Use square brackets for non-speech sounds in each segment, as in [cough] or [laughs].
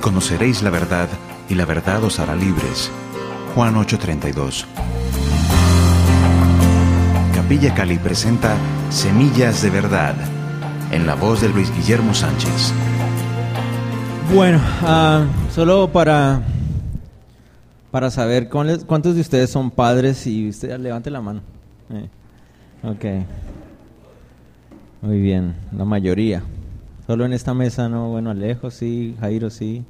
conoceréis la verdad, y la verdad os hará libres. Juan 8:32. Capilla Cali presenta Semillas de Verdad, en la voz de Luis Guillermo Sánchez. Bueno, ah, solo para, para saber cuántos de ustedes son padres y usted levante la mano. Eh, ok. Muy bien, la mayoría. Solo en esta mesa no, bueno, Alejo sí, Jairo sí.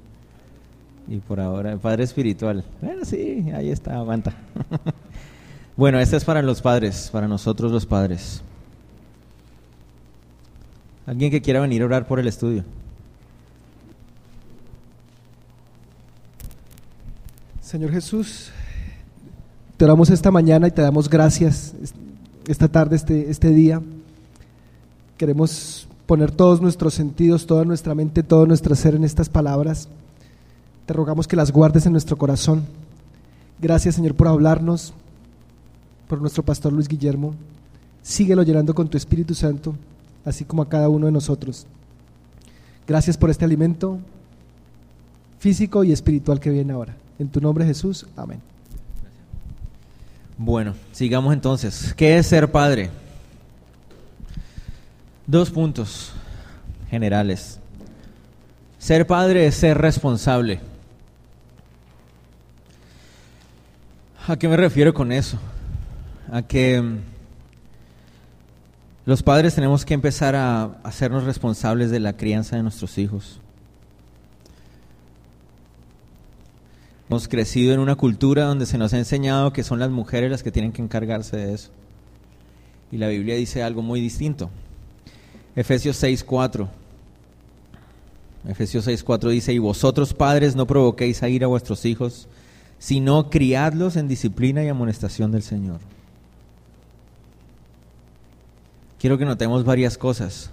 Y por ahora, padre espiritual. Bueno, sí, ahí está, aguanta. [laughs] bueno, este es para los padres, para nosotros los padres. ¿Alguien que quiera venir a orar por el estudio? Señor Jesús, te oramos esta mañana y te damos gracias esta tarde, este, este día. Queremos poner todos nuestros sentidos, toda nuestra mente, todo nuestro ser en estas palabras. Te rogamos que las guardes en nuestro corazón. Gracias Señor por hablarnos, por nuestro pastor Luis Guillermo. Síguelo llenando con tu Espíritu Santo, así como a cada uno de nosotros. Gracias por este alimento físico y espiritual que viene ahora. En tu nombre Jesús, amén. Bueno, sigamos entonces. ¿Qué es ser padre? Dos puntos generales. Ser padre es ser responsable. ¿A qué me refiero con eso? A que mm, los padres tenemos que empezar a hacernos responsables de la crianza de nuestros hijos. Hemos crecido en una cultura donde se nos ha enseñado que son las mujeres las que tienen que encargarse de eso. Y la Biblia dice algo muy distinto. Efesios 6:4. Efesios 6:4 dice, "Y vosotros padres no provoquéis a ir a vuestros hijos, sino criadlos en disciplina y amonestación del Señor." Quiero que notemos varias cosas.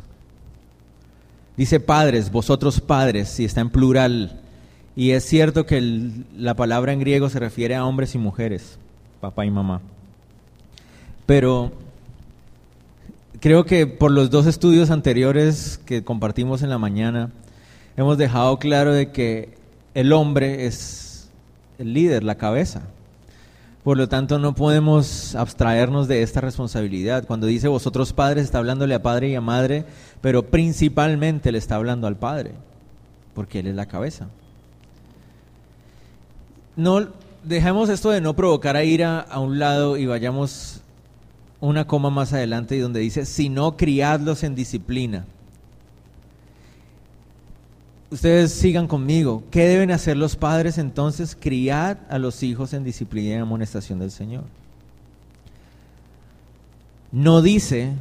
Dice padres, vosotros padres, si está en plural, y es cierto que la palabra en griego se refiere a hombres y mujeres, papá y mamá. Pero creo que por los dos estudios anteriores que compartimos en la mañana, hemos dejado claro de que el hombre es el líder, la cabeza. Por lo tanto, no podemos abstraernos de esta responsabilidad. Cuando dice vosotros padres, está hablándole a padre y a madre, pero principalmente le está hablando al padre, porque él es la cabeza no dejemos esto de no provocar a ira a un lado y vayamos una coma más adelante y donde dice, si no criadlos en disciplina. Ustedes sigan conmigo. ¿Qué deben hacer los padres entonces? Criad a los hijos en disciplina y amonestación del Señor. No dice,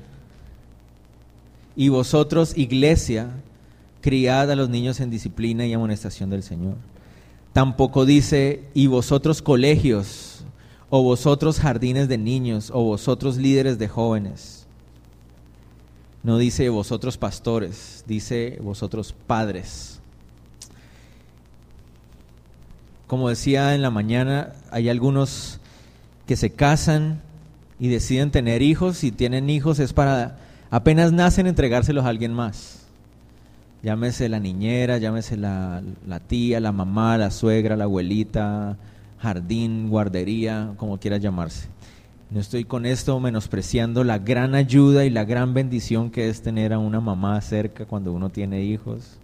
y vosotros, iglesia, criad a los niños en disciplina y amonestación del Señor. Tampoco dice, y vosotros colegios, o vosotros jardines de niños, o vosotros líderes de jóvenes. No dice vosotros pastores, dice vosotros padres. Como decía en la mañana, hay algunos que se casan y deciden tener hijos, y tienen hijos es para apenas nacen entregárselos a alguien más. Llámese la niñera, llámese la, tía, la mamá, la suegra, la abuelita, jardín, guardería, como quiera llamarse. No estoy con esto menospreciando la gran ayuda y la gran bendición que es tener a una mamá cerca cuando uno tiene hijos.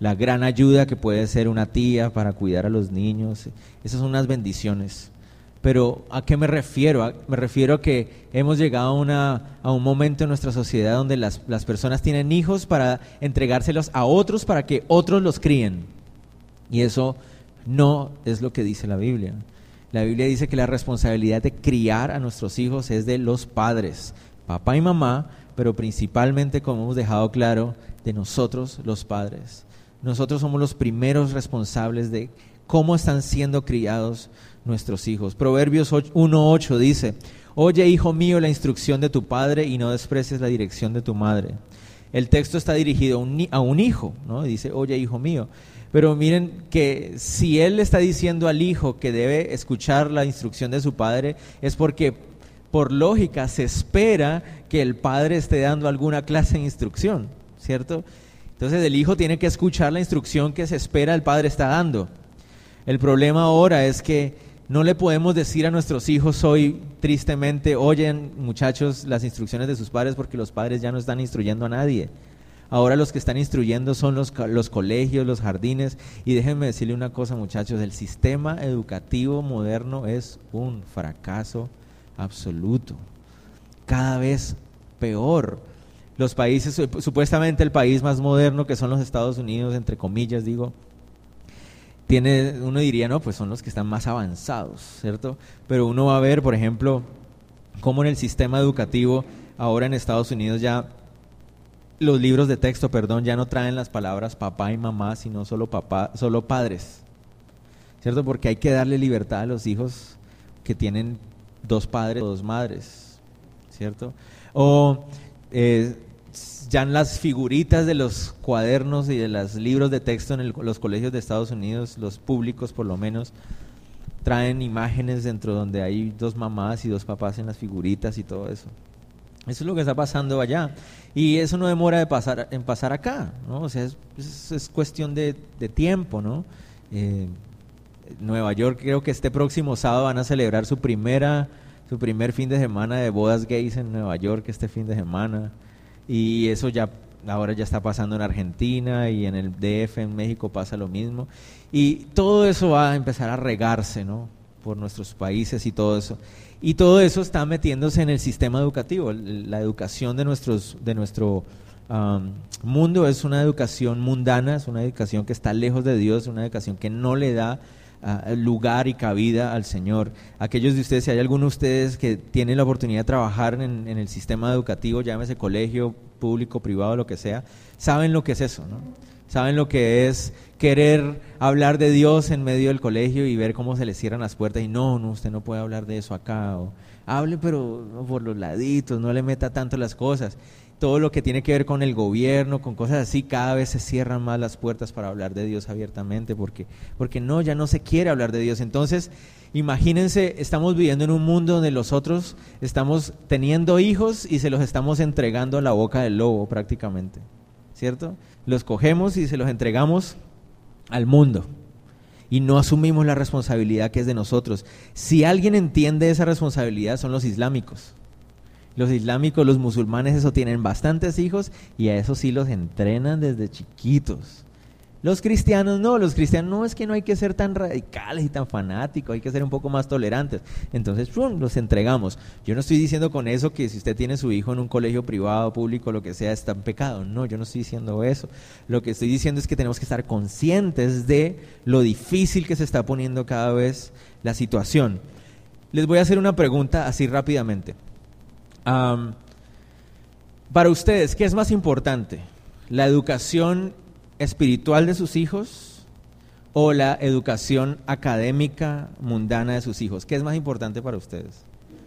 La gran ayuda que puede ser una tía para cuidar a los niños. Esas son unas bendiciones. Pero ¿a qué me refiero? Me refiero a que hemos llegado a, una, a un momento en nuestra sociedad donde las, las personas tienen hijos para entregárselos a otros para que otros los críen. Y eso no es lo que dice la Biblia. La Biblia dice que la responsabilidad de criar a nuestros hijos es de los padres, papá y mamá, pero principalmente, como hemos dejado claro, de nosotros los padres. Nosotros somos los primeros responsables de cómo están siendo criados nuestros hijos. Proverbios 1.8 dice, Oye, hijo mío, la instrucción de tu padre y no desprecies la dirección de tu madre. El texto está dirigido a un, hijo, ¿no? dice, oye, hijo mío. Pero miren que si él está diciendo al hijo que debe escuchar la instrucción de su padre, es porque por lógica se espera que el padre esté dando alguna clase de instrucción, ¿cierto? Entonces el hijo tiene que escuchar la instrucción que se espera el padre está dando. El problema ahora es que no le podemos decir a nuestros hijos hoy tristemente, oyen muchachos las instrucciones de sus padres porque los padres ya no están instruyendo a nadie. Ahora los que están instruyendo son los, los colegios, los jardines. Y déjenme decirle una cosa muchachos, el sistema educativo moderno es un fracaso absoluto. Cada vez peor. Los países, supuestamente el país más moderno que son los Estados Unidos, entre comillas digo, tiene, uno diría, no, pues son los que están más avanzados, ¿cierto? Pero uno va a ver, por ejemplo, cómo en el sistema educativo, ahora en Estados Unidos ya los libros de texto, perdón, ya no traen las palabras papá y mamá, sino solo papá, solo padres. ¿Cierto? Porque hay que darle libertad a los hijos que tienen dos padres o dos madres. ¿Cierto? O eh, ya en las figuritas de los cuadernos y de los libros de texto en los colegios de Estados Unidos, los públicos por lo menos, traen imágenes dentro donde hay dos mamás y dos papás en las figuritas y todo eso. Eso es lo que está pasando allá. Y eso no demora de pasar, en pasar acá, ¿no? O sea, es, es, cuestión de, tiempo, ¿no? Eh, Nueva York creo que este próximo sábado van a celebrar su primera su primer fin de semana de bodas gays en Nueva York este fin de semana y eso ya ahora ya está pasando en Argentina y en el DF en México pasa lo mismo y todo eso va a empezar a regarse, ¿no? Por nuestros países y todo eso. Y todo eso está metiéndose en el sistema educativo. La educación de, nuestros, de nuestro mundo es una educación mundana, es una educación que está lejos de Dios, una educación que no le da ah, lugar y cabida al Señor. Aquellos de ustedes, si hay alguno de ustedes que tienen la oportunidad de trabajar en, en el sistema educativo, llámese colegio, público, privado, lo que sea, saben lo que es eso, ¿no? Saben lo que es querer hablar de Dios en medio del colegio y ver cómo se le cierran las puertas y no, no, usted no puede hablar de eso acá. O, hable pero por los laditos, no le meta tanto las cosas. Todo lo que tiene que ver con el gobierno, con cosas así, cada vez se cierran más las puertas para hablar de Dios abiertamente porque, porque no, ya no se quiere hablar de Dios. Entonces, imagínense, estamos viviendo en un mundo donde nosotros estamos teniendo hijos y se los estamos entregando a la boca del lobo prácticamente. ¿Cierto? Los cogemos y se los entregamos al mundo y no asumimos la responsabilidad que es de nosotros. Si alguien entiende esa responsabilidad son los islámicos. Los islámicos, los musulmanes, eso tienen bastantes hijos y a eso sí los entrenan desde chiquitos. Los cristianos no, los cristianos no es que no hay que ser tan radicales y tan fanáticos, hay que ser un poco más tolerantes. Entonces, los entregamos. Yo no estoy diciendo con eso que si usted tiene su hijo en un colegio privado, público, lo que sea, está en pecado. No, yo no estoy diciendo eso. Lo que estoy diciendo es que tenemos que estar conscientes de lo difícil que se está poniendo cada vez la situación. Les voy a hacer una pregunta así rápidamente. para ustedes, ¿qué es más importante? ¿La educación espiritual de sus hijos o la educación académica mundana de sus hijos? ¿Qué es más importante para ustedes?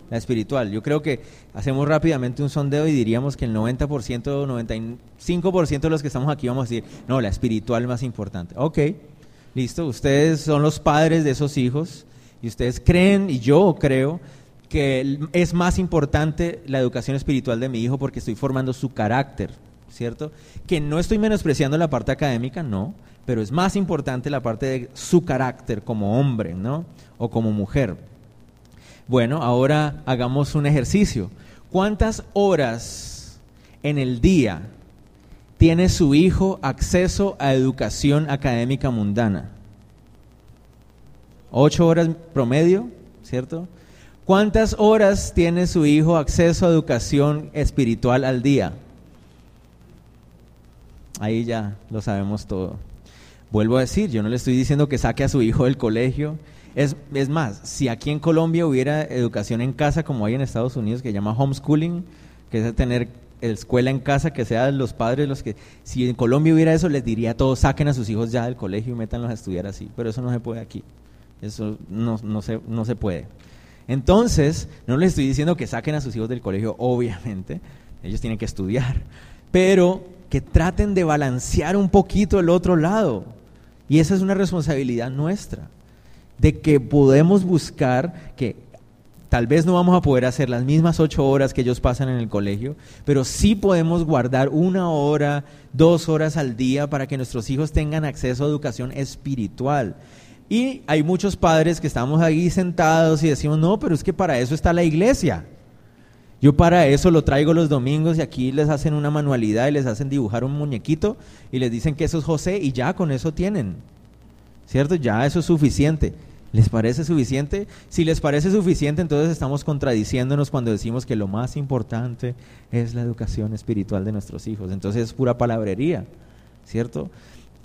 La espiritual. Yo creo que hacemos rápidamente un sondeo y diríamos que el 90% o 95% de los que estamos aquí vamos a decir, no, la espiritual más importante. Ok, listo, ustedes son los padres de esos hijos y ustedes creen, y yo creo, que es más importante la educación espiritual de mi hijo porque estoy formando su carácter ¿cierto? Que no estoy menospreciando la parte académica, no, pero es más importante la parte de su carácter como hombre, ¿no? O como mujer. Bueno, ahora hagamos un ejercicio. ¿Cuántas horas en el día tiene su hijo acceso a educación académica mundana? ¿Ocho horas promedio? ¿Cierto? ¿Cuántas horas tiene su hijo acceso a educación espiritual al día? Ahí ya lo sabemos todo. Vuelvo a decir, yo no le estoy diciendo que saque a su hijo del colegio. Es, es más, si aquí en Colombia hubiera educación en casa como hay en Estados Unidos, que se llama homeschooling, que es tener escuela en casa, que sean los padres los que... Si en Colombia hubiera eso, les diría a todos, saquen a sus hijos ya del colegio y métanlos a estudiar así. Pero eso no se puede aquí. Eso no, no, se, no se puede. Entonces, no les estoy diciendo que saquen a sus hijos del colegio, obviamente. Ellos tienen que estudiar. Pero que traten de balancear un poquito el otro lado. Y esa es una responsabilidad nuestra, de que podemos buscar que Tal vez no vamos a poder hacer las mismas ocho horas que ellos pasan en el colegio, pero sí podemos guardar una hora, dos horas al día para que nuestros hijos tengan acceso a educación espiritual. Y hay muchos padres que estamos ahí sentados y decimos, no, pero es que para eso está la iglesia. Yo para eso lo traigo los domingos y aquí les hacen una manualidad y les hacen dibujar un muñequito y les dicen que eso es José y ya con eso tienen. ¿Cierto? Ya eso es suficiente. ¿Les parece suficiente? Si les parece suficiente, entonces estamos contradiciéndonos cuando decimos que lo más importante es la educación espiritual de nuestros hijos. Entonces es pura palabrería, ¿cierto?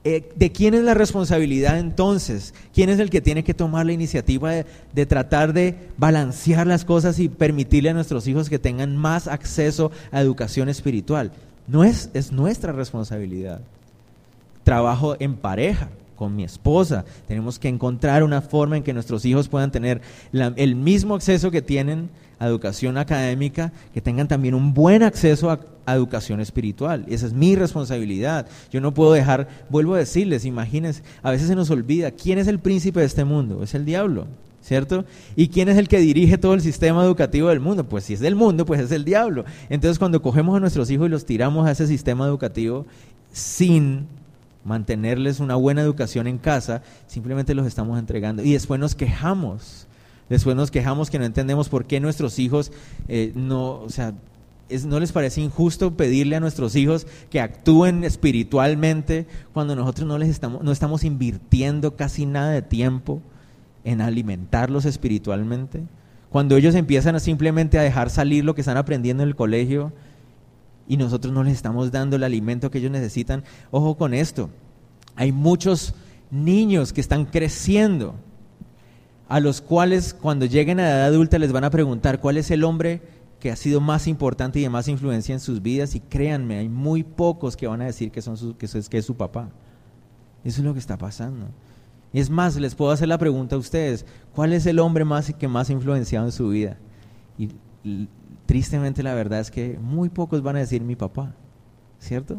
Eh, ¿De quién es la responsabilidad entonces? ¿Quién es el que tiene que tomar la iniciativa de, de, tratar de balancear las cosas y permitirle a nuestros hijos que tengan más acceso a educación espiritual? No es, es nuestra responsabilidad. Trabajo en pareja, con mi esposa. Tenemos que encontrar una forma en que nuestros hijos puedan tener el mismo acceso que tienen a educación académica, que tengan también un buen acceso a, educación espiritual. Esa es mi responsabilidad. Yo no puedo dejar, vuelvo a decirles, imagínense, a veces se nos olvida, ¿quién es el príncipe de este mundo? Es el diablo. ¿Cierto? ¿Y quién es el que dirige todo el sistema educativo del mundo? Pues si es del mundo, pues es el diablo. Entonces cuando cogemos a nuestros hijos y los tiramos a ese sistema educativo sin mantenerles una buena educación en casa, simplemente los estamos entregando. Y después nos quejamos, después nos quejamos que no entendemos por qué nuestros hijos eh, no, o sea, ¿no les parece injusto pedirle a nuestros hijos que actúen espiritualmente cuando nosotros no les estamos, no estamos invirtiendo casi nada de tiempo en alimentarlos espiritualmente? Cuando ellos empiezan a simplemente a dejar salir lo que están aprendiendo en el colegio, y nosotros no les estamos dando el alimento que ellos necesitan. Ojo con esto, hay muchos niños que están creciendo, a los cuales cuando lleguen a la edad adulta les van a preguntar cuál es el hombre que ha sido más importante y de más influencia en sus vidas y créanme, hay muy pocos que van a decir que, son su, que, es, que es su papá. Eso es lo que está pasando. Y es más, les puedo hacer la pregunta a ustedes, ¿cuál es el hombre más que más ha influenciado en su vida? Y tristemente la verdad es que muy pocos van a decir mi papá, ¿cierto?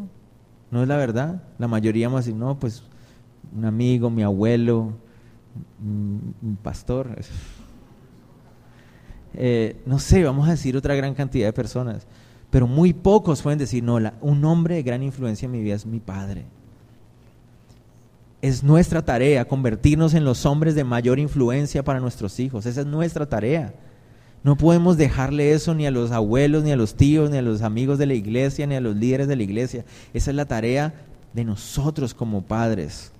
¿No es la verdad? La mayoría vamos a decir, no, pues un amigo, mi abuelo, un pastor. [laughs] Eh, no sé, vamos a decir otra gran cantidad de personas, pero muy pocos pueden decir, no, un hombre de gran influencia en mi vida es mi padre. Es nuestra tarea convertirnos en los hombres de mayor influencia para nuestros hijos, esa es nuestra tarea. No podemos dejarle eso ni a los abuelos, ni a los tíos, ni a los amigos de la iglesia, ni a los líderes de la iglesia. Esa es la tarea de nosotros como padres.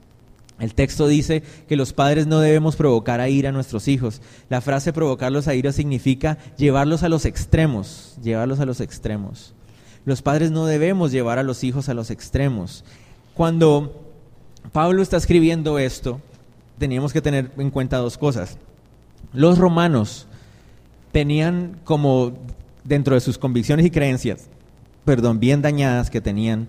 El texto dice que los padres no debemos provocar a ira a nuestros hijos. La frase provocarlos a ira significa llevarlos a los extremos, llevarlos a los extremos. Los padres no debemos llevar a los hijos a los extremos. Cuando Pablo está escribiendo esto, teníamos que tener en cuenta dos cosas. Los romanos tenían como dentro de sus convicciones y creencias, perdón, bien dañadas que tenían,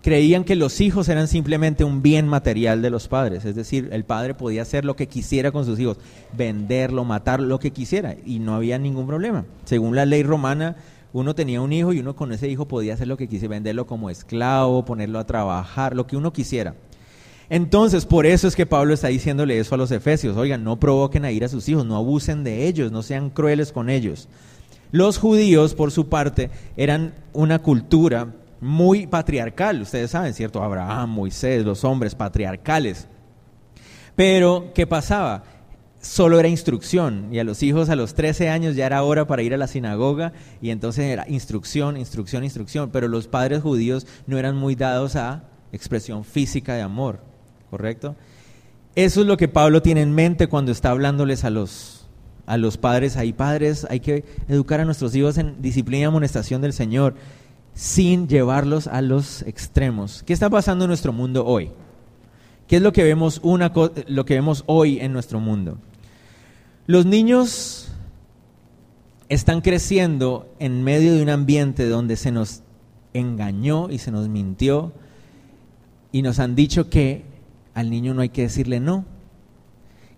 creían que los hijos eran simplemente un bien material de los padres, es decir, el padre podía hacer lo que quisiera con sus hijos, venderlo, matar lo que quisiera y no había ningún problema. Según la ley romana, uno tenía un hijo y uno con ese hijo podía hacer lo que quisiera, venderlo como esclavo, ponerlo a trabajar, lo que uno quisiera. Entonces, por eso es que Pablo está diciéndole eso a los efesios. Oigan, no provoquen a ir a sus hijos, no abusen de ellos, no sean crueles con ellos. Los judíos, por su parte, eran una cultura muy patriarcal. Ustedes saben, ¿cierto? Abraham, Moisés, los hombres patriarcales. Pero, ¿qué pasaba? Solo era instrucción y a los hijos a los 13 años ya era hora para ir a la sinagoga y entonces era instrucción, instrucción, instrucción. Pero los padres judíos no eran muy dados a expresión física de amor. ¿Correcto? Eso es lo que Pablo tiene en mente cuando está hablándoles a los, a los padres. Hay padres, hay que educar a nuestros hijos en disciplina y amonestación del Señor sin llevarlos a los extremos. ¿Qué está pasando en nuestro mundo hoy? ¿Qué es lo que vemos, una, lo que vemos hoy en nuestro mundo? Los niños están creciendo en medio de un ambiente donde se nos engañó y se nos mintió y nos han dicho que al niño no hay que decirle no,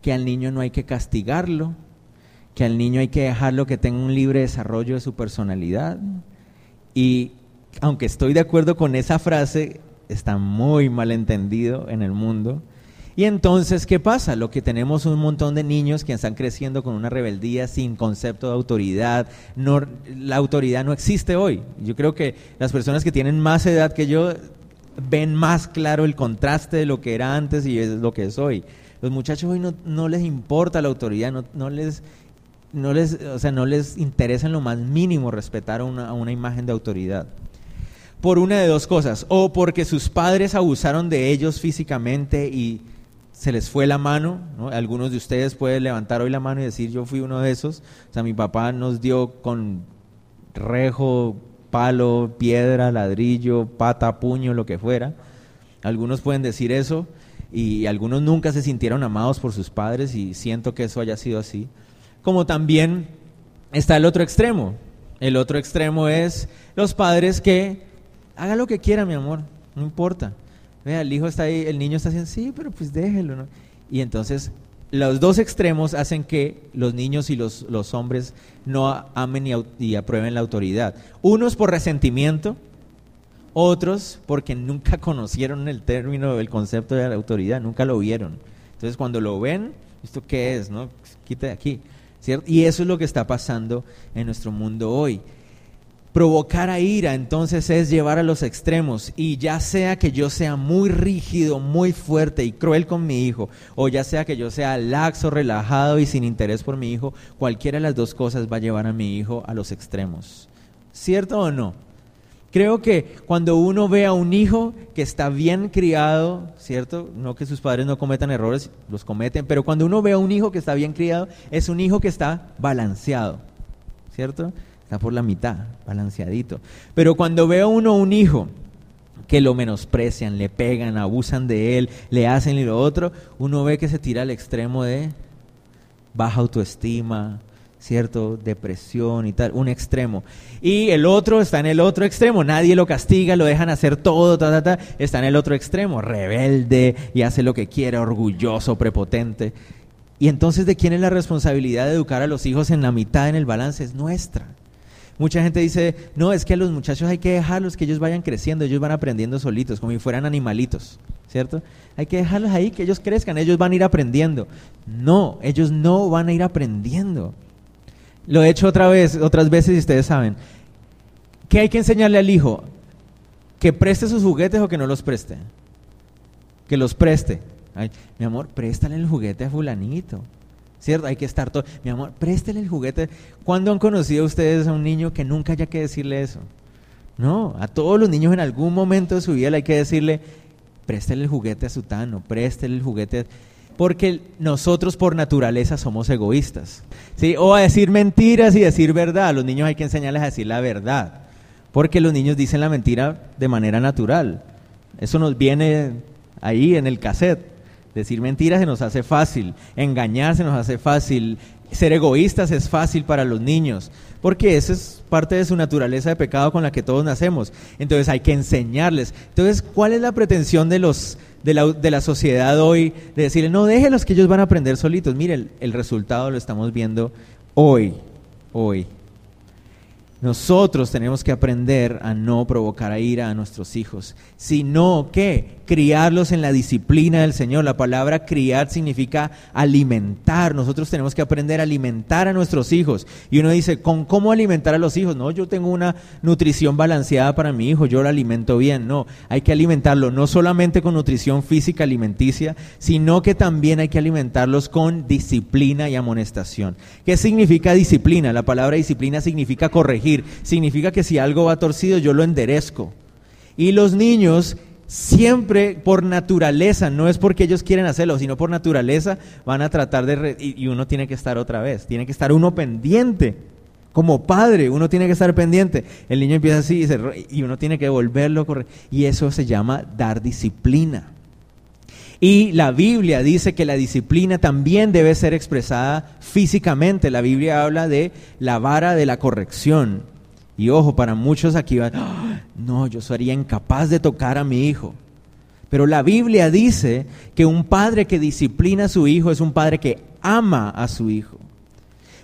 que al niño no hay que castigarlo, que al niño hay que dejarlo que tenga un libre desarrollo de su personalidad. Y aunque estoy de acuerdo con esa frase, está muy mal entendido en el mundo. Y entonces, ¿qué pasa? Lo que tenemos un montón de niños que están creciendo con una rebeldía sin concepto de autoridad. La autoridad no existe hoy. Yo creo que las personas que tienen más edad que yo ven más claro el contraste de lo que era antes y es lo que es hoy. Los muchachos hoy no, no les importa la autoridad, no, no, les, no, les, o sea, no les interesa en lo más mínimo respetar a una, una imagen de autoridad. Por una de dos cosas, o porque sus padres abusaron de ellos físicamente y se les fue la mano, algunos de ustedes pueden levantar hoy la mano y decir yo fui uno de esos, o sea, mi papá nos dio con rejo, palo, piedra, ladrillo, pata, puño, lo que fuera, algunos pueden decir eso y algunos nunca se sintieron amados por sus padres y siento que eso haya sido así, como también está el otro extremo, el otro extremo es los padres que haga lo que quiera mi amor, no importa, Vea, el hijo está ahí, el niño está diciendo, sí, pero pues déjelo. Y entonces los dos extremos hacen que los niños y los, los hombres no amen y, aprueben la autoridad. Unos por resentimiento, otros porque nunca [laughs] conocieron el término, el concepto de la autoridad, nunca lo vieron. Entonces cuando lo ven, ¿esto qué es? No? Quita de aquí. Y eso es lo que está pasando en nuestro mundo hoy. Provocar a ira entonces es llevar a los extremos y ya sea que yo sea muy rígido, muy fuerte y cruel con mi hijo, o ya sea que yo sea laxo, relajado y sin interés por mi hijo, cualquiera de las dos cosas va a llevar a mi hijo a los extremos. ¿Cierto o no? Creo que cuando uno ve a un hijo que está bien criado, ¿cierto? No que sus padres no cometan errores, los cometen, pero cuando uno ve a un hijo que está bien criado, es un hijo que está balanceado, ¿cierto? Está por la mitad, balanceadito. Pero cuando ve a uno un hijo que lo menosprecian, le pegan, abusan de él, le hacen y lo otro, uno ve que se tira al extremo de baja autoestima, ¿cierto? Depresión y tal, un extremo. Y el otro está en el otro extremo, nadie lo castiga, lo dejan hacer todo, ta, ta, ta, está en el otro extremo, rebelde y hace lo que quiere, orgulloso, prepotente. Y entonces, ¿de quién es la responsabilidad de educar a los hijos en la mitad en el balance? Es nuestra. Mucha gente dice, no, es que a los muchachos hay que dejarlos que ellos vayan creciendo, ellos van aprendiendo solitos, como si fueran animalitos, ¿cierto? Hay que dejarlos ahí, que ellos crezcan, ellos van a ir aprendiendo. No, ellos no van a ir aprendiendo. Lo he hecho otra vez, otras veces y ustedes saben. ¿Qué hay que enseñarle al hijo? Que preste sus juguetes o que no los preste. Que los preste. Ay, mi amor, préstale el juguete a fulanito. ¿Cierto? Hay que estar todo. Mi amor, préstele el juguete. ¿Cuándo han conocido ustedes a un niño que nunca haya que decirle eso? No, a todos los niños en algún momento de su vida le hay que decirle, préstele el juguete a su tano, préstele el juguete. Porque nosotros por naturaleza somos egoístas. ¿sí? O a decir mentiras y decir verdad. A los niños hay que enseñarles a decir la verdad. Porque los niños dicen la mentira de manera natural. Eso nos viene ahí en el cassette. Decir mentiras se nos hace fácil, engañar se nos hace fácil, ser egoístas es fácil para los niños, porque esa es parte de su naturaleza de pecado con la que todos nacemos. Entonces hay que enseñarles. Entonces, ¿cuál es la pretensión de los de la, de la sociedad hoy de decirle, no, déjenlos que ellos van a aprender solitos? Mire, el, el resultado lo estamos viendo hoy, hoy. Nosotros tenemos que aprender a no provocar a ira a nuestros hijos, sino que criarlos en la disciplina del Señor. La palabra criar significa alimentar. Nosotros tenemos que aprender a alimentar a nuestros hijos. Y uno dice, ¿con cómo alimentar a los hijos? No, yo tengo una nutrición balanceada para mi hijo, yo lo alimento bien. No, hay que alimentarlo no solamente con nutrición física alimenticia, sino que también hay que alimentarlos con disciplina y amonestación. ¿Qué significa disciplina? La palabra disciplina significa corregir. Significa que si algo va torcido, yo lo enderezco. Y los niños siempre por naturaleza, no es porque ellos quieren hacerlo, sino por naturaleza van a tratar de... y, uno tiene que estar otra vez, tiene que estar uno pendiente. Como padre, uno tiene que estar pendiente. El niño empieza así y, y uno tiene que volverlo a correr. Y eso se llama dar disciplina. Y la Biblia dice que la disciplina también debe ser expresada físicamente. La Biblia habla de la vara de la corrección. Y ojo, para muchos aquí van, ¡Ah! no, yo sería incapaz de tocar a mi hijo. Pero la Biblia dice que un padre que disciplina a su hijo es un padre que ama a su hijo.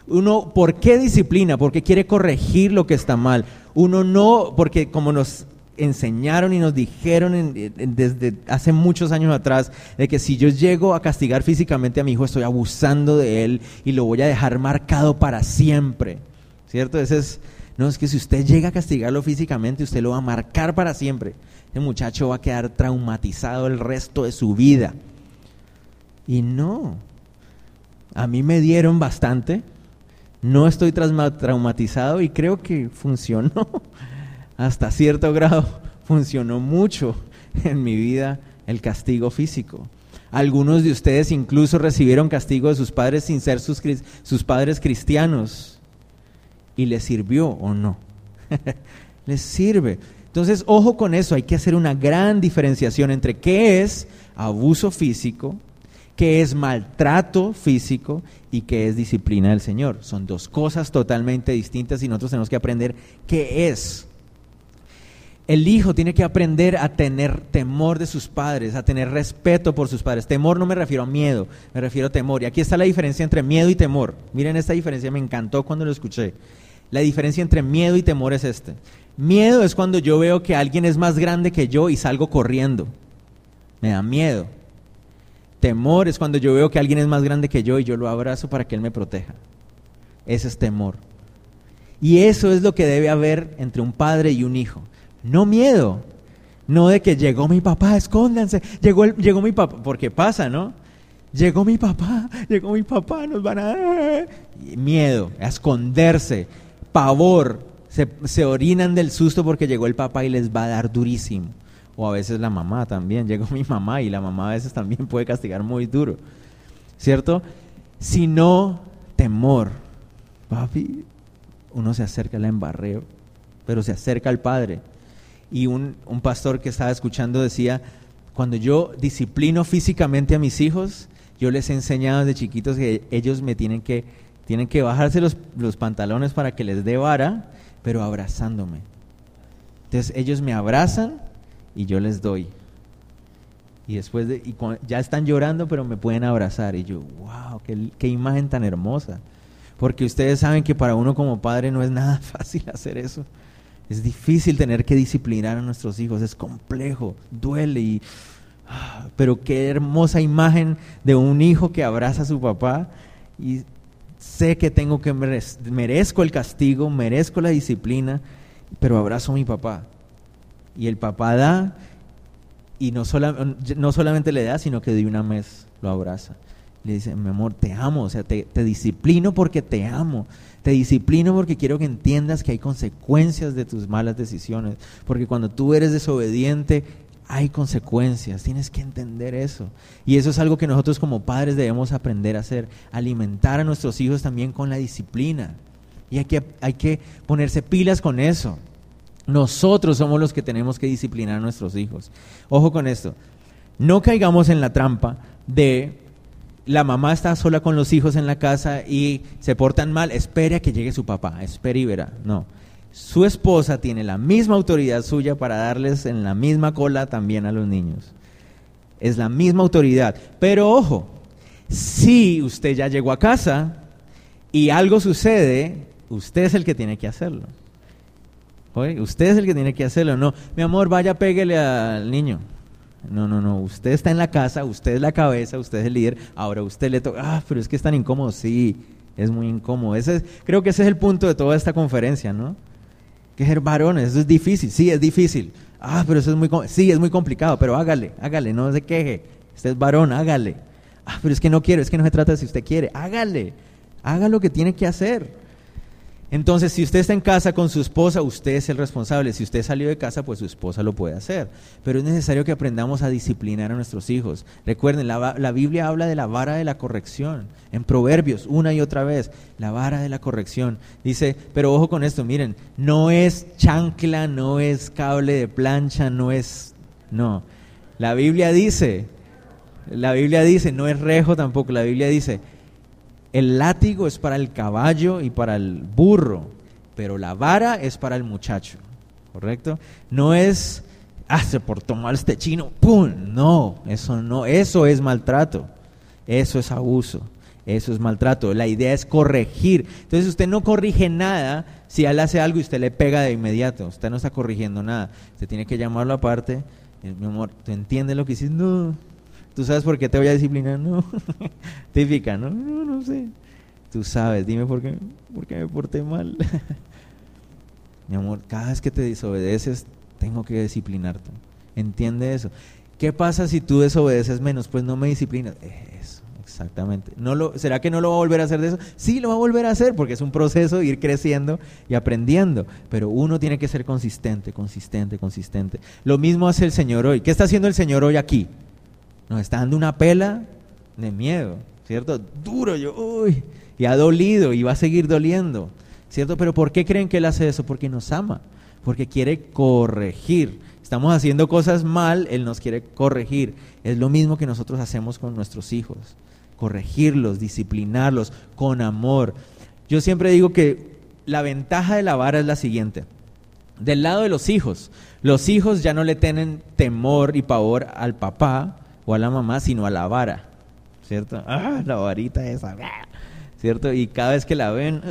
Uno, ¿por qué disciplina? Porque quiere corregir lo que está mal. Uno no, porque como nos enseñaron y nos dijeron desde hace muchos años atrás de que si yo llego a castigar físicamente a mi hijo estoy abusando de él y lo voy a dejar marcado para siempre. ¿Cierto? Ese es, no, es que si usted llega a castigarlo físicamente, usted lo va a marcar para siempre. El muchacho va a quedar traumatizado el resto de su vida. Y no, a mí me dieron bastante, no estoy traumatizado y creo que funcionó. [laughs] Hasta cierto grado [laughs] funcionó mucho en mi vida el castigo físico. Algunos de ustedes incluso recibieron castigo de sus padres sin ser sus, padres cristianos. ¿Y les sirvió o no? [laughs] les sirve. Entonces, ojo con eso, hay que hacer una gran diferenciación entre qué es abuso físico qué es maltrato físico y qué es disciplina del Señor. Son dos cosas totalmente distintas y nosotros tenemos que aprender qué es. El hijo tiene que aprender a tener temor de sus padres, a tener respeto por sus padres. Temor no me refiero a miedo, me refiero a temor. Y aquí está la diferencia entre miedo y temor. Miren esta diferencia, me encantó cuando lo escuché. La diferencia entre miedo y temor es este. Miedo es cuando yo veo que alguien es más grande que yo y salgo corriendo. Me da miedo. Temor es cuando yo veo que alguien es más grande que yo y yo lo abrazo para que Él me proteja. Ese es temor. Y eso es lo que debe haber entre un padre y un hijo. No miedo. No de que llegó mi papá, escóndanse. Llegó, llegó mi papá. Porque pasa, ¿no? Llegó mi papá, llegó mi papá, nos van a... Miedo, a esconderse, pavor. Se, se orinan del susto porque llegó el papá y les va a dar durísimo o a veces la mamá también, llegó mi mamá y la mamá a veces también puede castigar muy duro, ¿cierto? Sino temor. Papi, uno se acerca al embarreo, pero se acerca al Padre. Y un, un pastor que estaba escuchando decía, cuando yo disciplino físicamente a mis hijos, yo les he enseñado desde chiquitos que ellos me tienen que, tienen que bajarse los, los pantalones para que les dé vara, pero abrazándome. Entonces ellos me abrazan y yo les doy. Y después ya están llorando, pero me pueden abrazar. Y yo, wow, qué imagen tan hermosa. Porque ustedes saben que para uno como padre no es nada [laughs] fácil hacer eso. Es difícil tener que disciplinar a nuestros hijos, es complejo, duele y... Ah, pero qué hermosa imagen de un hijo que abraza a su papá y sé que tengo que merezco el castigo, merezco la disciplina, pero abrazo a mi papá y el papá da y no, no solamente le da, sino que de una vez lo abraza. Le dice, mi amor, te amo, o sea, te disciplino porque te amo. Te disciplino porque quiero que entiendas que hay consecuencias de tus malas decisiones. Porque cuando tú eres desobediente, hay consecuencias. Tienes que entender eso. Y eso es algo que nosotros como padres debemos aprender a hacer. Alimentar a nuestros hijos también con la disciplina. Y hay que, hay que ponerse pilas con eso. Nosotros somos los que tenemos que disciplinar a nuestros hijos. Ojo con esto. No caigamos en la trampa de la mamá está sola con los hijos en la casa y se portan mal, espere a que llegue su papá, espere y verá. No. Su esposa tiene la misma autoridad suya para darles en la misma cola también a los niños. Es la misma autoridad. Pero ojo, si usted ya llegó a casa y algo sucede, usted es el que tiene que hacerlo usted es el que tiene que hacerlo, no. Mi amor, vaya, péguele al niño. No, no, no. Usted está en la casa, usted es la cabeza, usted es el líder. Ahora usted le toca. Ah, pero es que es tan incómodo. Sí, es muy incómodo. Ese creo que ese es el punto de toda esta conferencia, ¿no? Que ser varones, eso es difícil. Sí, es difícil. Ah, pero eso es muy. Sí, es muy complicado, pero hágale, hágale, no se queje. Usted es varón, hágale. Ah, pero es que no quiero, es que no se trata de si usted quiere. Hágale. Haga lo que tiene que hacer. Entonces, si usted está en casa con su esposa, usted es el responsable. Si usted salió de casa, pues su esposa lo puede hacer. Pero es necesario que aprendamos a disciplinar a nuestros hijos. Recuerden, la, la, Biblia habla de la vara de la corrección. En Proverbios, una y otra vez, la vara de la corrección. Dice, pero ojo con esto, miren, no es chancla, no es cable de plancha, no es... No. La Biblia dice, la Biblia dice, no es rejo tampoco, la Biblia dice, el látigo es para el caballo y para el burro, pero la vara es para el muchacho, ¿correcto? No es, ah, se portó mal este chino, ¡pum! No, eso no, eso es maltrato, eso es abuso, Eso es maltrato. La idea es corregir. Entonces usted no corrige nada si él hace algo y usted le pega de inmediato. Usted no está corrigiendo nada. Usted tiene que llamarlo aparte. Eh, mi amor, ¿tú entiendes lo que hiciste? No. ¿Tú sabes por qué te voy a disciplinar? No. [laughs] Típica, ¿no? No, no sé. Tú sabes, dime por qué, por qué me porté mal. [laughs] mi amor, cada vez que te desobedeces, tengo que disciplinarte. Entiende eso. ¿Qué pasa si tú desobedeces menos? Pues no me disciplinas. Eso, exactamente. ¿No lo, ¿Será que no lo va a volver a hacer de eso? Sí, lo va a volver a hacer porque es un proceso de ir creciendo y aprendiendo. Pero uno tiene que ser consistente, consistente, consistente. Lo mismo hace el Señor hoy. ¿Qué está haciendo el Señor hoy aquí? Nos está dando una pela de miedo, ¿cierto? Duro, yo, uy, y ha dolido y va a seguir doliendo, ¿cierto? Pero ¿por qué creen que Él hace eso? Porque nos ama, porque quiere corregir estamos haciendo cosas mal, Él nos quiere corregir. Es lo mismo que nosotros hacemos con nuestros hijos. Corregirlos, disciplinarlos con amor. Yo siempre digo que la ventaja de la vara es la siguiente. Del lado de los hijos, los hijos ya no le tienen temor y pavor al papá o a la mamá, sino a la vara. ¿Cierto? Ah, la varita esa. ¿Cierto? Y cada vez que la ven,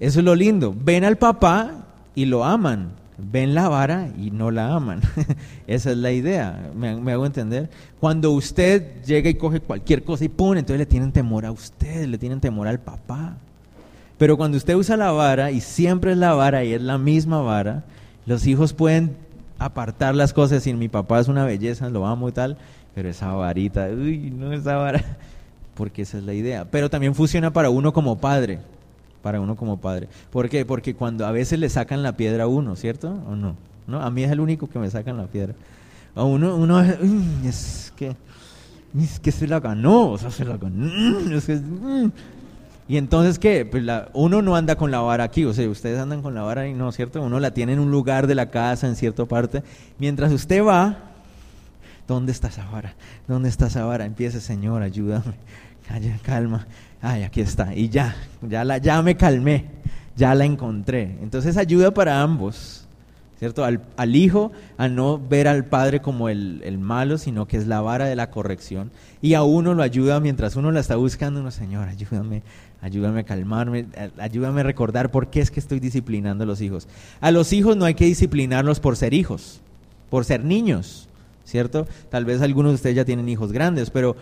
eso es lo lindo. Ven al papá y lo aman ven la vara y no la aman. [laughs] Esa es la idea, me, hago entender. Cuando usted llega y coge cualquier cosa y pone, entonces le tienen temor a usted, le tienen temor al papá. Pero cuando usted usa la vara y siempre es la vara y es la misma vara, los hijos pueden apartar las cosas y mi papá es una belleza, lo amo y tal, pero esa varita, uy, no esa vara, [laughs] porque esa es la idea. Pero también funciona para uno como padre para uno como padre. ¿Por qué? Porque cuando a veces le sacan la piedra a uno, ¿cierto? ¿O no? ¿No? A mí es el único que me sacan la piedra. A uno, uno es que, es que se la ganó, o sea, se la ganó. Mm. Y entonces, ¿qué? Pues la, uno no anda con la vara aquí, o sea, ustedes andan con la vara y no, ¿cierto? Uno la tiene en un lugar de la casa, en cierta parte. Mientras usted va, ¿dónde está esa vara? ¿Dónde está esa vara? Empiece, Señor, ayúdame. Calla, calma ay, aquí está, y ya, ya, la, ya me calmé, ya la encontré. Entonces ayuda para ambos, ¿cierto? Al, hijo a no ver al padre como el, el, malo, sino que es la vara de la corrección. Y a uno lo ayuda mientras uno la está buscando, uno, Señor, ayúdame, ayúdame a calmarme, ayúdame a recordar por qué es que estoy disciplinando a los hijos. A los hijos no hay que disciplinarlos por ser hijos, por ser niños, ¿cierto? Tal vez algunos de ustedes ya tienen hijos grandes, pero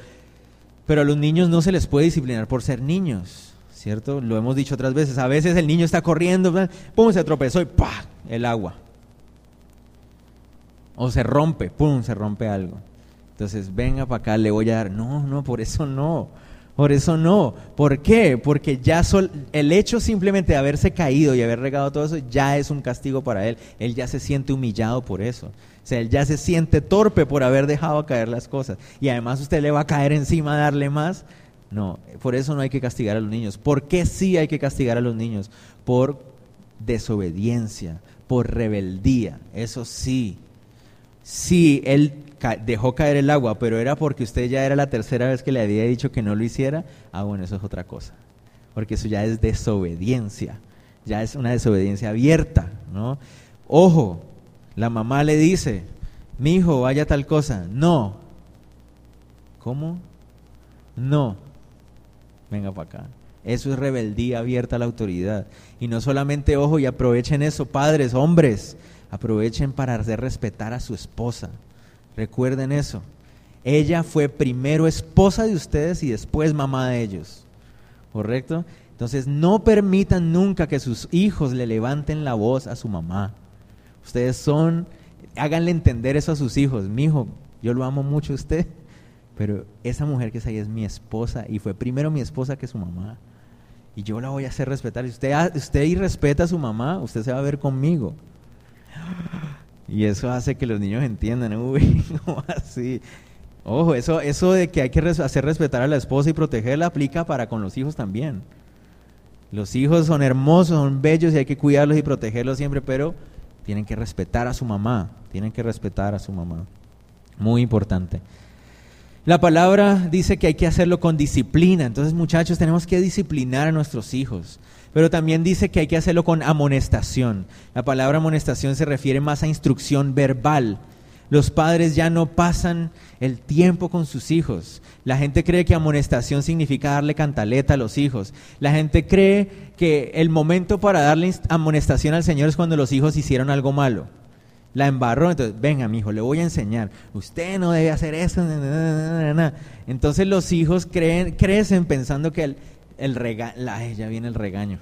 pero a los niños no se les puede disciplinar por ser niños, ¿cierto? Lo hemos dicho otras veces. A veces el niño está corriendo, pum, se tropezó y ¡pah! el agua. O se rompe, pum, se rompe algo. Entonces, venga para acá, le voy a dar. No, no, por eso no. Por eso no. ¿Por qué? Porque ya el hecho simplemente de haberse caído y haber regado todo eso ya es un castigo para él. Él ya se siente humillado por eso sea, él ya se siente torpe por haber dejado caer las cosas. Y además usted le va a caer encima a darle más. No, por eso no hay que castigar a los niños. ¿Por qué sí hay que castigar a los niños? Por desobediencia, por rebeldía. Eso sí. Sí, él dejó caer el agua, pero era porque usted ya era la tercera vez que le había dicho que no lo hiciera. Ah, bueno, eso es otra cosa. Porque eso ya es desobediencia. Ya es una desobediencia abierta, ¿no? Ojo, la mamá le dice, mi hijo, vaya tal cosa. No. ¿Cómo? No. Venga para acá. Eso es rebeldía abierta a la autoridad. Y no solamente, ojo, y aprovechen eso, padres, hombres, aprovechen para hacer respetar a su esposa. Recuerden eso. Ella fue primero esposa de ustedes y después mamá de ellos. ¿Correcto? Entonces no permitan nunca que sus hijos le levanten la voz a su mamá. Ustedes son, háganle entender eso a sus hijos. Mi hijo, yo lo amo mucho a usted, pero esa mujer que es ahí es mi esposa y fue primero mi esposa que su mamá. Y yo la voy a hacer respetar. Si usted, usted irrespeta a su mamá, usted se va a ver conmigo. Y eso hace que los niños entiendan, [laughs] uy, ¿cómo así? Ojo, eso, eso de que hay que hacer respetar a la esposa y protegerla aplica para con los hijos también. Los hijos son hermosos, son bellos y hay que cuidarlos y protegerlos siempre, pero tienen que respetar a su mamá, tienen que respetar a su mamá. Muy importante. La palabra dice que hay que hacerlo con disciplina, entonces muchachos tenemos que disciplinar a nuestros hijos, pero también dice que hay que hacerlo con amonestación. La palabra amonestación se refiere más a instrucción verbal, Los padres ya no pasan el tiempo con sus hijos. La gente cree que amonestación significa darle cantaleta a los hijos. La gente cree que el momento para darle amonestación al Señor es cuando los hijos hicieron algo malo. La embarró, entonces, venga, mi hijo, le voy a enseñar. Usted no debe hacer eso. Entonces los hijos creen, crecen pensando que el, el regaño, ya viene el regaño.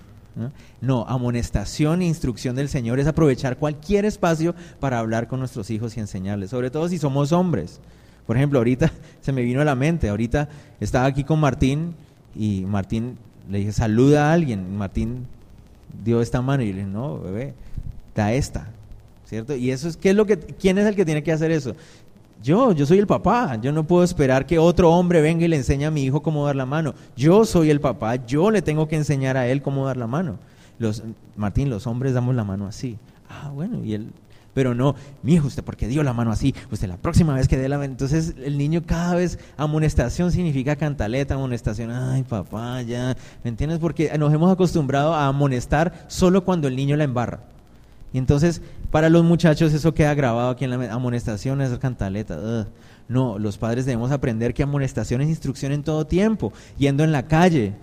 ¿no? amonestación e instrucción del Señor es aprovechar cualquier espacio para hablar con nuestros hijos y enseñarles, sobre todo si somos hombres. Por ejemplo, ahorita [laughs] se me vino a la mente, ahorita estaba aquí con Martín y Martín le dije, saluda a alguien. Martín dio esta mano y le dije, no, bebé, da esta. ¿Cierto? Y eso es, ¿qué es lo que, ¿quién es el que tiene que hacer eso? Yo, yo soy el papá. Yo no puedo esperar que otro hombre venga y le enseñe a mi hijo cómo dar la mano. Yo soy el papá. Yo le tengo que enseñar a él cómo dar la mano. Los, Martín, los hombres damos la mano así. Ah, bueno, y él, pero no, mi hijo, usted porque dio la mano así, usted la próxima vez que dé la mano, entonces el niño cada vez, amonestación significa cantaleta, amonestación, ay papá, ya, ¿me entiendes? Porque nos hemos acostumbrado a amonestar solo cuando el niño la embarra. Y entonces, para los muchachos eso queda grabado aquí en la amonestación, es cantaleta. No, los padres debemos aprender que amonestación es instrucción en todo tiempo, yendo en la calle.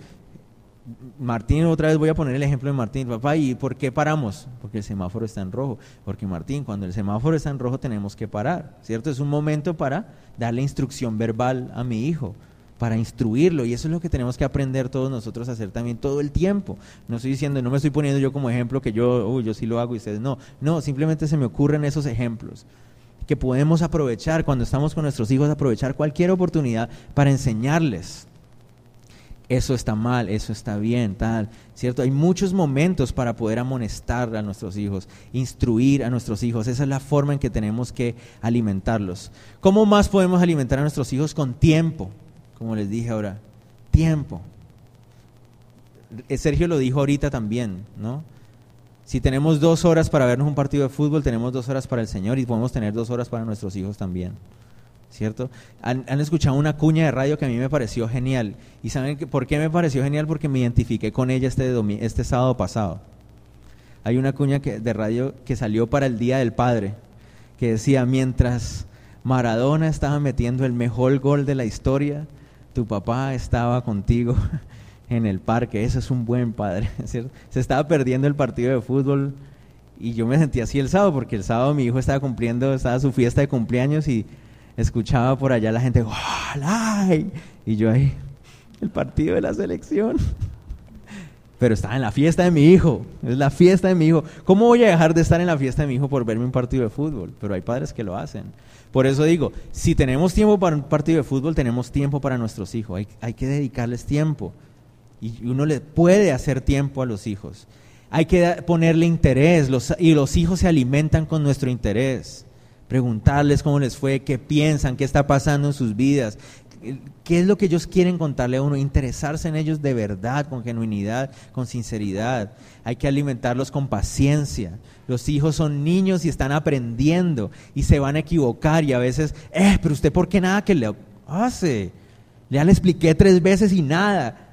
Martín, otra vez voy a poner el ejemplo de Martín, papá, ¿y por qué paramos? Porque el semáforo está en rojo. Porque Martín, cuando el semáforo está en rojo tenemos que parar, ¿cierto? Es un momento para darle instrucción verbal a mi hijo para instruirlo. Y eso es lo que tenemos que aprender todos nosotros a hacer también todo el tiempo. No estoy diciendo, no me estoy poniendo yo como ejemplo que yo, yo sí lo hago y ustedes no. No, simplemente se me ocurren esos ejemplos que podemos aprovechar cuando estamos con nuestros hijos, aprovechar cualquier oportunidad para enseñarles. Eso está mal, eso está bien, tal, ¿cierto? Hay muchos momentos para poder amonestar a nuestros hijos, instruir a nuestros hijos. Esa es la forma en que tenemos que alimentarlos. ¿Cómo más podemos alimentar a nuestros hijos con tiempo? Como les dije ahora, tiempo. Sergio lo dijo ahorita también, ¿no? Si tenemos dos horas para vernos un partido de fútbol, tenemos dos horas para el Señor y podemos tener dos horas para nuestros hijos también. ¿Cierto? Han, escuchado una cuña de radio que a mí me pareció genial. ¿Y saben por qué me pareció genial? Porque me identifiqué con ella este, este sábado pasado. Hay una cuña que, de radio que salió para el Día del Padre, que decía, mientras Maradona estaba metiendo el mejor gol de la historia, tu papá estaba contigo [laughs] en el parque, ese es un buen padre, [laughs] ¿cierto? Se estaba perdiendo el partido de fútbol y yo me sentí así el sábado, porque el sábado mi hijo estaba cumpliendo, estaba su fiesta de cumpleaños y escuchaba por allá la gente, y yo ahí, el partido de la selección. [laughs] Pero estaba en la fiesta de mi hijo, es la fiesta de mi hijo. ¿Cómo voy a dejar de estar en la fiesta de mi hijo por verme un partido de fútbol? Pero hay padres que lo hacen. Por eso digo, si tenemos tiempo para un partido de fútbol, tenemos tiempo para nuestros hijos. Hay, que dedicarles tiempo. Y uno le puede hacer tiempo a los hijos. Hay que ponerle interés. y los hijos se alimentan con nuestro interés. Preguntarles cómo les fue, qué piensan, qué está pasando en sus vidas, qué es lo que ellos quieren contarle a uno, interesarse en ellos de verdad, con genuinidad, con sinceridad. Hay que alimentarlos con paciencia. Los hijos son niños y están aprendiendo y se van a equivocar y a veces, eh, pero usted por qué nada que le hace. Ya le expliqué tres veces y nada.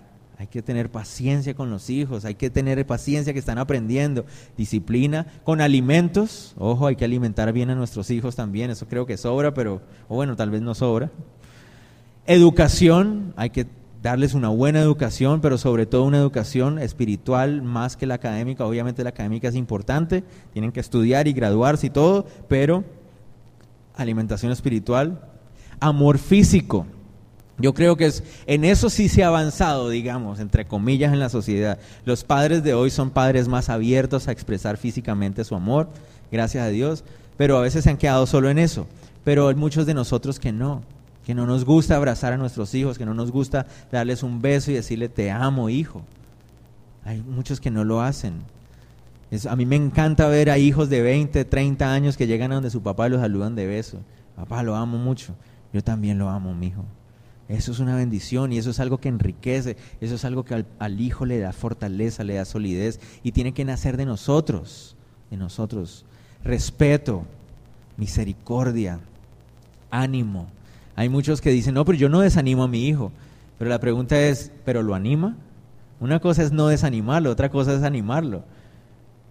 Hay que tener paciencia con los hijos, hay que tener paciencia que están aprendiendo, disciplina con alimentos. Ojo, hay que alimentar bien a nuestros hijos también, eso creo que sobra, pero, o bueno, tal vez no sobra. Educación, hay que darles una buena educación, pero sobre todo una educación espiritual más que la académica. Obviamente la académica es importante, tienen que estudiar y graduarse y todo, pero alimentación espiritual, amor físico. Yo creo que es, en eso sí se ha avanzado, digamos, entre comillas, en la sociedad. Los padres de hoy son padres más abiertos a expresar físicamente su amor, gracias a Dios, pero a veces se han quedado solo en eso. Pero hay muchos de nosotros que no que no nos gusta abrazar a nuestros hijos, que no nos gusta darles un beso y decirle te amo, hijo. Hay muchos que no lo hacen. a mí me encanta ver a hijos de 20, 30 años que llegan a donde su papá y los saludan de beso. Papá, lo amo mucho. Yo también lo amo, mi hijo. Eso es una bendición y eso es algo que enriquece, eso es algo que al, al, hijo le da fortaleza, le da solidez y tiene que nacer de nosotros, de nosotros. Respeto, misericordia, ánimo, hay muchos que dicen, no, pero yo no desanimo a mi hijo. Pero la pregunta es, ¿pero lo anima? Una cosa es no desanimarlo, otra cosa es animarlo.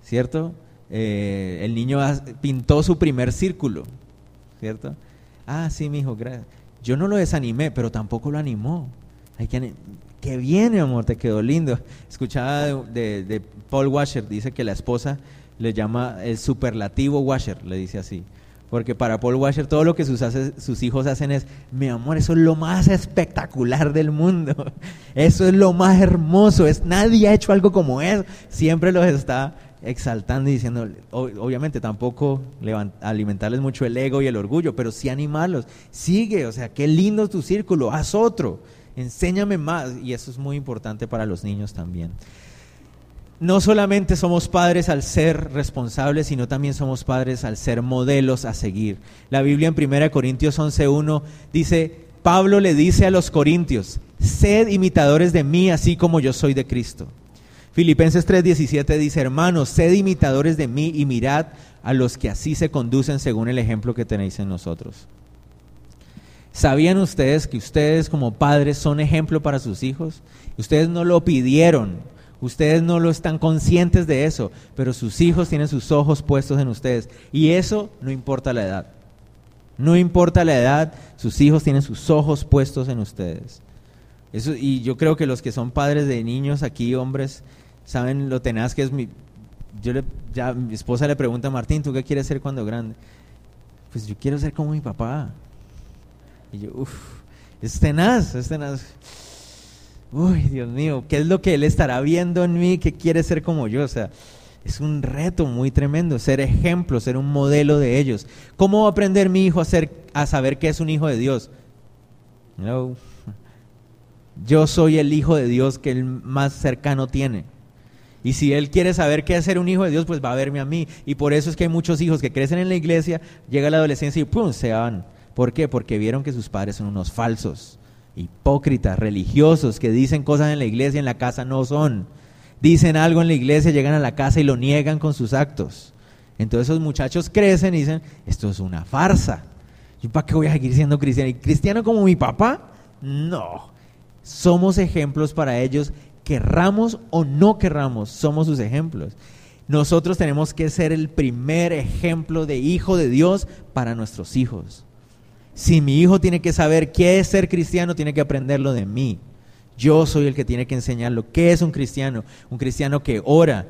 ¿Cierto? Eh, el niño pintó su primer círculo. ¿cierto? Ah, sí, mi hijo, gracias. Yo no lo desanimé, pero tampoco lo animó. Hay que que viene, amor, te quedó lindo. Escuchaba de, de, Paul Washer, dice que la esposa le llama el superlativo Washer, le dice así. Porque para Paul Washer todo lo que sus, sus hijos hacen es, mi amor, eso es lo más espectacular del mundo. [laughs] Eso es lo más hermoso. Es, nadie ha hecho algo como eso. Siempre los está exaltando y diciendo, obviamente tampoco alimentarles mucho el ego y el orgullo, pero sí animarlos. Sigue, o sea, qué lindo tu círculo, haz otro, enséñame más. Y eso es muy importante para los niños también. No solamente somos padres al ser responsables, sino también somos padres al ser modelos a seguir. La Biblia en 1 Corintios 11.1 dice, Pablo le dice a los corintios, sed imitadores de mí así como yo soy de Cristo. Filipenses 3:17 dice, hermanos, sed imitadores de mí y mirad a los que así se conducen según el ejemplo que tenéis en nosotros. ¿Sabían ustedes que ustedes como padres son ejemplo para sus hijos? Ustedes no lo pidieron, ustedes no lo están conscientes de eso, pero sus hijos tienen sus ojos puestos en ustedes. Y eso no importa la edad. No importa la edad, sus hijos tienen sus ojos puestos en ustedes. Y yo creo que los que son padres de niños aquí, hombres, saben lo tenaz que es mi... Yo le, ya mi esposa le pregunta a Martín, ¿tú qué quieres ser cuando grande? Pues yo quiero ser como mi papá. Y yo, uff, es tenaz, es tenaz. Uy, Dios mío, ¿qué es lo que él estará viendo en mí que quiere ser como yo? O sea, es un reto muy tremendo, ser ejemplo, ser un modelo de ellos. ¿Cómo va a aprender mi hijo a, ser, a saber que es un hijo de Dios? No. Yo soy el hijo de Dios que él más cercano tiene. Y si él quiere saber qué es ser un hijo de Dios, pues va a verme a mí. Y por eso es que hay muchos hijos que crecen en la iglesia, llega la adolescencia y ¡pum! se van. ¿Por qué? Porque vieron que sus padres son unos falsos, hipócritas, religiosos, que dicen cosas en la iglesia y en la casa no son. Dicen algo en la iglesia, llegan a la casa y lo niegan con sus actos. Entonces esos muchachos crecen y dicen, esto es una farsa. ¿Yo para qué voy a seguir siendo cristiano? ¿Y cristiano como mi papá? No. Somos ejemplos para ellos querramos o no querramos, somos sus ejemplos. Nosotros tenemos que ser el primer ejemplo de hijo de Dios para nuestros hijos. Si mi hijo tiene que saber qué es ser cristiano, tiene que aprenderlo de mí. Yo soy el que tiene que enseñarlo. ¿Qué es un cristiano? Un cristiano que ora.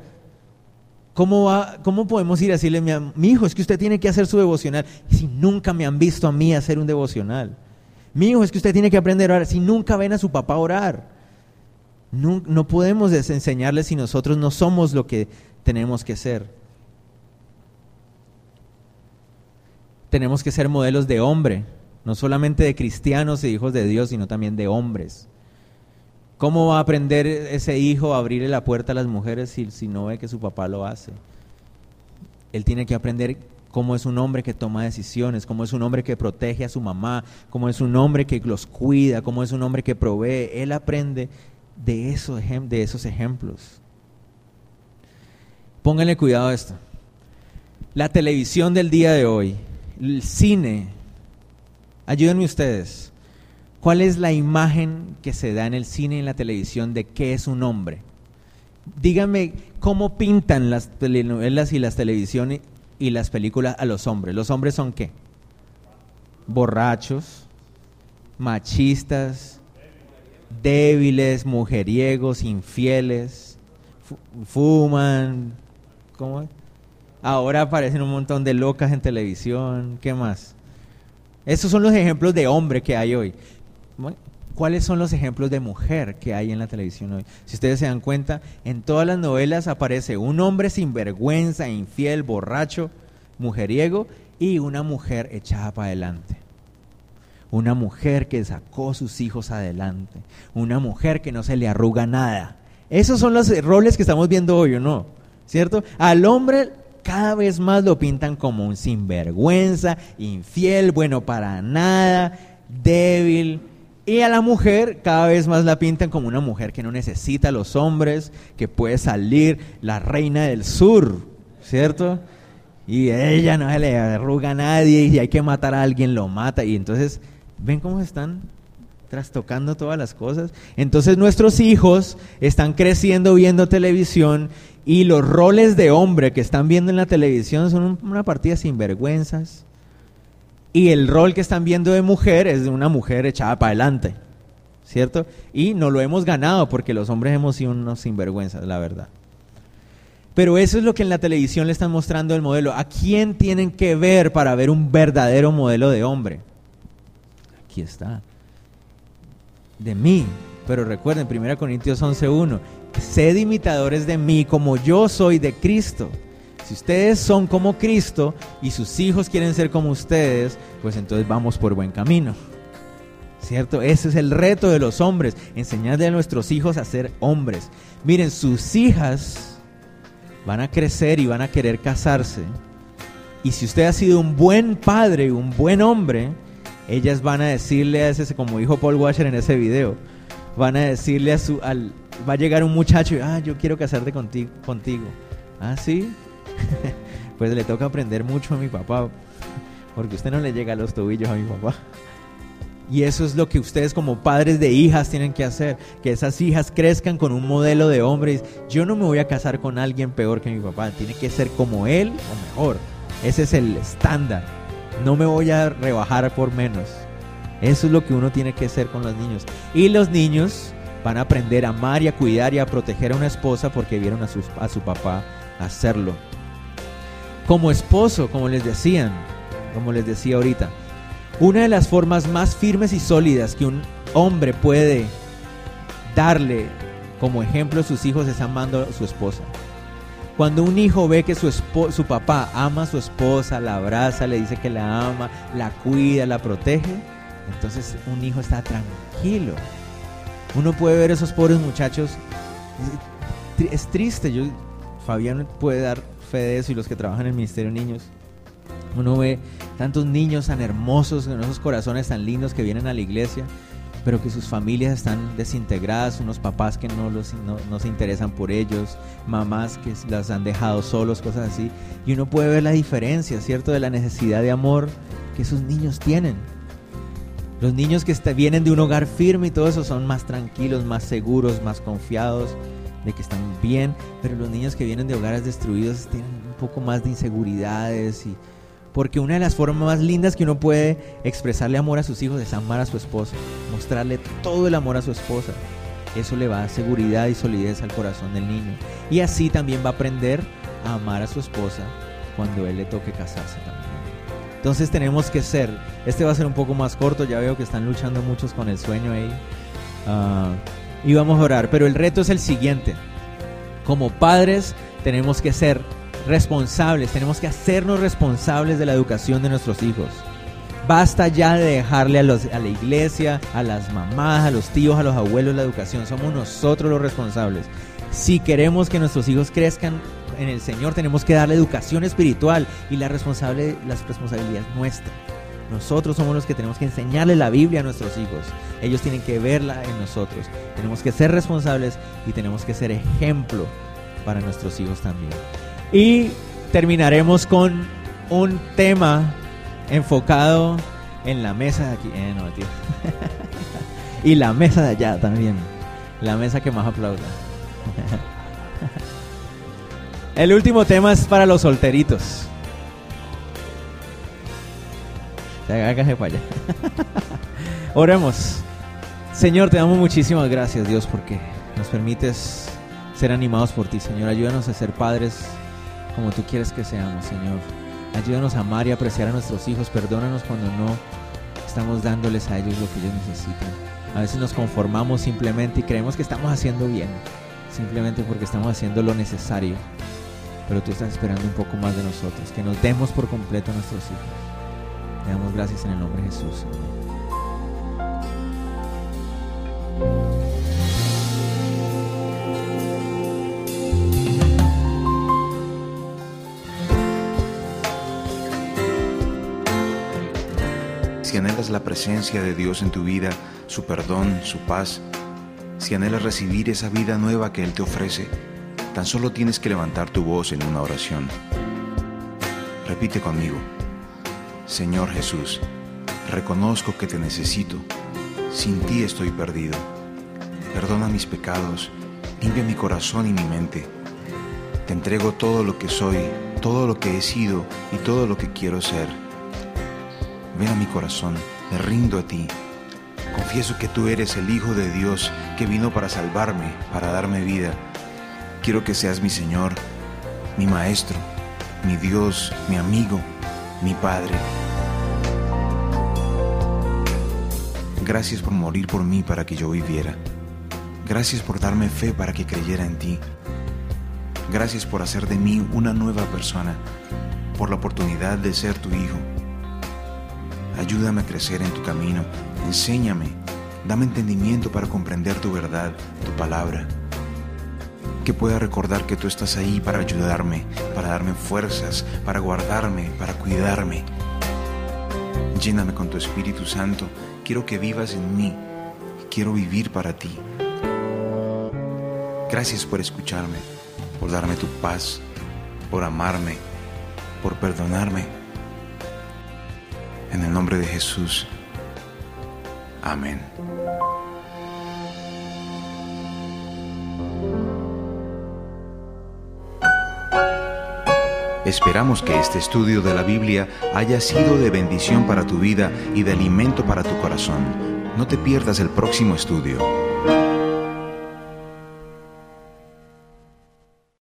¿Cómo, va, cómo podemos ir a decirle, a mi hijo, es que usted tiene que hacer su devocional si nunca me han visto a mí hacer un devocional? Mi hijo, es que usted tiene que aprender a orar si nunca ven a su papá orar. No, podemos desenseñarles si nosotros no somos lo que tenemos que ser. Tenemos que ser modelos de hombre, no solamente de cristianos e hijos de Dios, sino también de hombres. ¿Cómo va a aprender ese hijo a abrirle la puerta a las mujeres si, si no ve que su papá lo hace? Él tiene que aprender cómo es un hombre que toma decisiones, cómo es un hombre que protege a su mamá, cómo es un hombre que los cuida, cómo es un hombre que provee. Él aprende de esos, de esos ejemplos. Pónganle cuidado a esto. La televisión del día de hoy, el cine, ayúdenme ustedes. ¿Cuál es la imagen que se da en el cine y en la televisión de qué es un hombre? Díganme cómo pintan las telenovelas y las televisiones y las películas a los hombres. ¿Los hombres son qué? Borrachos, machistas, débiles, mujeriegos, infieles, fuman, ¿cómo? Ahora aparecen un montón de locas en televisión, ¿qué más? Esos son los ejemplos de hombre que hay hoy. ¿Cuáles son los ejemplos de mujer que hay en la televisión hoy? Si ustedes se dan cuenta, en todas las novelas aparece un hombre sinvergüenza, infiel, borracho, mujeriego y una mujer echada para adelante una mujer que sacó sus hijos adelante, una mujer que no se le arruga nada. Esos son los roles que estamos viendo hoy, ¿o no? ¿Cierto? Al hombre cada vez más lo pintan como un sinvergüenza, infiel, bueno para nada, débil. Y a la mujer cada vez más la pintan como una mujer que no necesita a los hombres, que puede salir la reina del sur, ¿cierto? Y ella no se le arruga a nadie y hay que matar a alguien, lo mata. Y entonces ¿Ven cómo están trastocando todas las cosas? Entonces nuestros hijos están creciendo viendo televisión y los roles de hombre que están viendo en la televisión son una partida sin vergüenzas, Y el rol que están viendo de mujer es de una mujer echada para adelante, ¿cierto? Y no lo hemos ganado porque los hombres hemos sido unos sinvergüenzas, la verdad. Pero eso es lo que en la televisión le están mostrando el modelo. ¿A quién tienen que ver para ver un verdadero modelo de hombre? Aquí está. De mí. Pero recuerden, 1 Corintios 11.1, sed imitadores de mí como yo soy de Cristo. Si ustedes son como Cristo y sus hijos quieren ser como ustedes, pues entonces vamos por buen camino. ¿Cierto? Ese es el reto de los hombres, enseñarle a nuestros hijos a ser hombres. Miren, sus hijas van a crecer y van a querer casarse. Y si usted ha sido un buen padre, un buen hombre, ellas van a decirle a ese, como dijo Paul Washer en ese video, van a decirle a su, al, va a llegar un muchacho y, ah, yo quiero casarte contigo, contigo. Ah, sí. [laughs] pues le toca aprender mucho a mi papá, porque usted no le llega a los tobillos a mi papá. Y eso es lo que ustedes como padres de hijas tienen que hacer, que esas hijas crezcan con un modelo de hombres. Yo no me voy a casar con alguien peor que mi papá, tiene que ser como él o mejor. Ese es el estándar. No me voy a rebajar por menos. Eso es lo que uno tiene que hacer con los niños. Y los niños van a aprender a amar y a cuidar y a proteger a una esposa porque vieron a su, a su papá hacerlo. Como esposo, como les decían, como les decía ahorita, una de las formas más firmes y sólidas que un hombre puede darle como ejemplo a sus hijos es amando a su esposa. Cuando un hijo ve que su, su papá ama a su esposa, la abraza, le dice que la ama, la cuida, la protege, entonces un hijo está tranquilo. Uno puede ver esos pobres muchachos. Es triste. Yo, Fabián puede dar fe de eso y los que trabajan en el Ministerio de Niños. Uno ve tantos niños tan hermosos, con esos corazones tan lindos que vienen a la iglesia, pero que sus familias están desintegradas, unos papás que no, los, no, no se interesan por ellos, mamás que las han dejado solos, cosas así. Y uno puede ver la diferencia, ¿cierto? De la necesidad de amor que esos niños tienen. Los niños que vienen de un hogar firme y todo eso son más tranquilos, más seguros, más confiados de que están bien, pero los niños que vienen de hogares destruidos tienen un poco más de inseguridades y porque una de las formas más lindas que uno puede expresarle amor a sus hijos es amar a su esposa, mostrarle todo el amor a su esposa. Eso le va a dar seguridad y solidez al corazón del niño. Y así también va a aprender a amar a su esposa cuando él le toque casarse también. Entonces tenemos que ser, este va a ser un poco más corto, ya veo que están luchando muchos con el sueño ahí. Ah, y vamos a orar, pero el reto es el siguiente. Como padres tenemos que ser responsables, tenemos que hacernos responsables de la educación de nuestros hijos. Basta ya de dejarle a, los, a la iglesia, a las mamás, a los tíos, a los abuelos la educación. Somos nosotros los responsables. Si queremos que nuestros hijos crezcan en el Señor tenemos que darle educación espiritual y la, responsable, la responsabilidad es nuestra. Nosotros somos los que tenemos que enseñarle la Biblia a nuestros hijos. Ellos tienen que verla en nosotros. Tenemos que ser responsables y tenemos que ser ejemplo para nuestros hijos también. Y terminaremos con un tema enfocado en la mesa de aquí. Eh, no, tío. [laughs] y la mesa de allá también. La mesa que más aplauda. [laughs] El último tema es para los solteritos. Hágase para allá. Oremos. Señor, te damos muchísimas gracias, Dios, porque nos permites ser animados por ti, Señor. Ayúdanos a ser padres como tú quieres que seamos, Señor. Ayúdanos a amar y apreciar a nuestros hijos. Perdónanos cuando no estamos dándoles a ellos lo que ellos necesitan. A veces nos conformamos simplemente y creemos que estamos haciendo bien, simplemente porque estamos haciendo lo necesario pero tú estás esperando un poco más de nosotros, que nos demos por completo a nuestros hijos. Te damos gracias en el nombre de Jesús. Si anhelas la presencia de Dios en tu vida, su perdón, su paz, si anhelas recibir esa vida nueva que Él te ofrece, Tan solo tienes que levantar tu voz en una oración. Repite conmigo. Señor Jesús, reconozco que te necesito. Sin ti estoy perdido. Perdona mis pecados, limpia mi corazón y mi mente. Te entrego todo lo que soy, todo lo que he sido y todo lo que quiero ser. ven a mi corazón, me rindo a ti. Confieso que tú eres el Hijo de Dios que vino para salvarme, para darme vida. Quiero que seas mi Señor, mi Maestro, mi Dios, mi amigo, mi Padre. Gracias por morir por mí para que yo viviera. Gracias por darme fe para que creyera en ti. Gracias por hacer de mí una nueva persona, por la oportunidad de ser tu hijo. Ayúdame a crecer en tu camino, enséñame, dame entendimiento para comprender tu verdad, tu palabra. Que pueda recordar que tú estás ahí para ayudarme, para darme fuerzas, para guardarme, para cuidarme. Lléname con tu Espíritu Santo, quiero que vivas en mí, quiero vivir para ti. Gracias por escucharme, por darme tu paz, por amarme, por perdonarme. En el nombre de Jesús. Amén. Esperamos que este estudio de la Biblia haya sido de bendición para tu vida y de alimento para tu corazón. No te pierdas el próximo estudio.